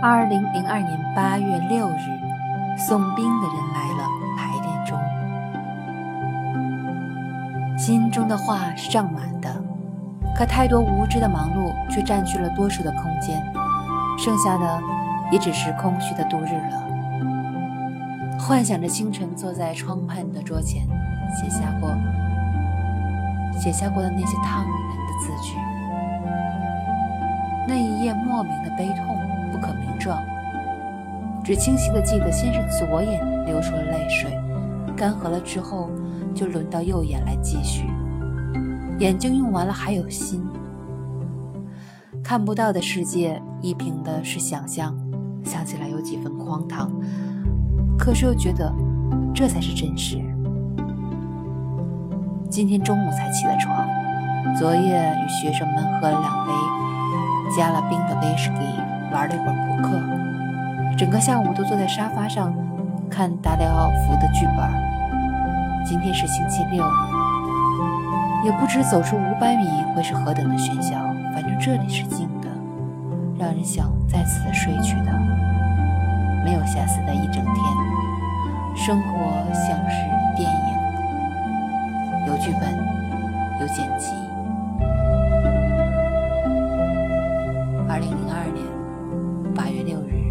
二零零二年八月六日，送兵的人来了，排练中，心中的话是胀满的，可太多无知的忙碌却占据了多数的空间，剩下的也只是空虚的度日了。幻想着清晨坐在窗畔的桌前，写下过写下过的那些烫人的字句，那一夜莫名的悲痛。状，只清晰的记得，先是左眼流出了泪水，干涸了之后，就轮到右眼来继续。眼睛用完了，还有心。看不到的世界，依凭的是想象，想起来有几分荒唐，可是又觉得这才是真实。今天中午才起的床，昨夜与学生们喝了两杯加了冰的威士忌。玩了一会儿扑克。整个下午都坐在沙发上看达里奥福的剧本今天是星期六。也不知走出五百米会是何等的喧嚣。反正这里是静的让人想再次的睡去的。没有下次的一整天。生活像是电影。有剧本有剪辑。二零零二年八月六日。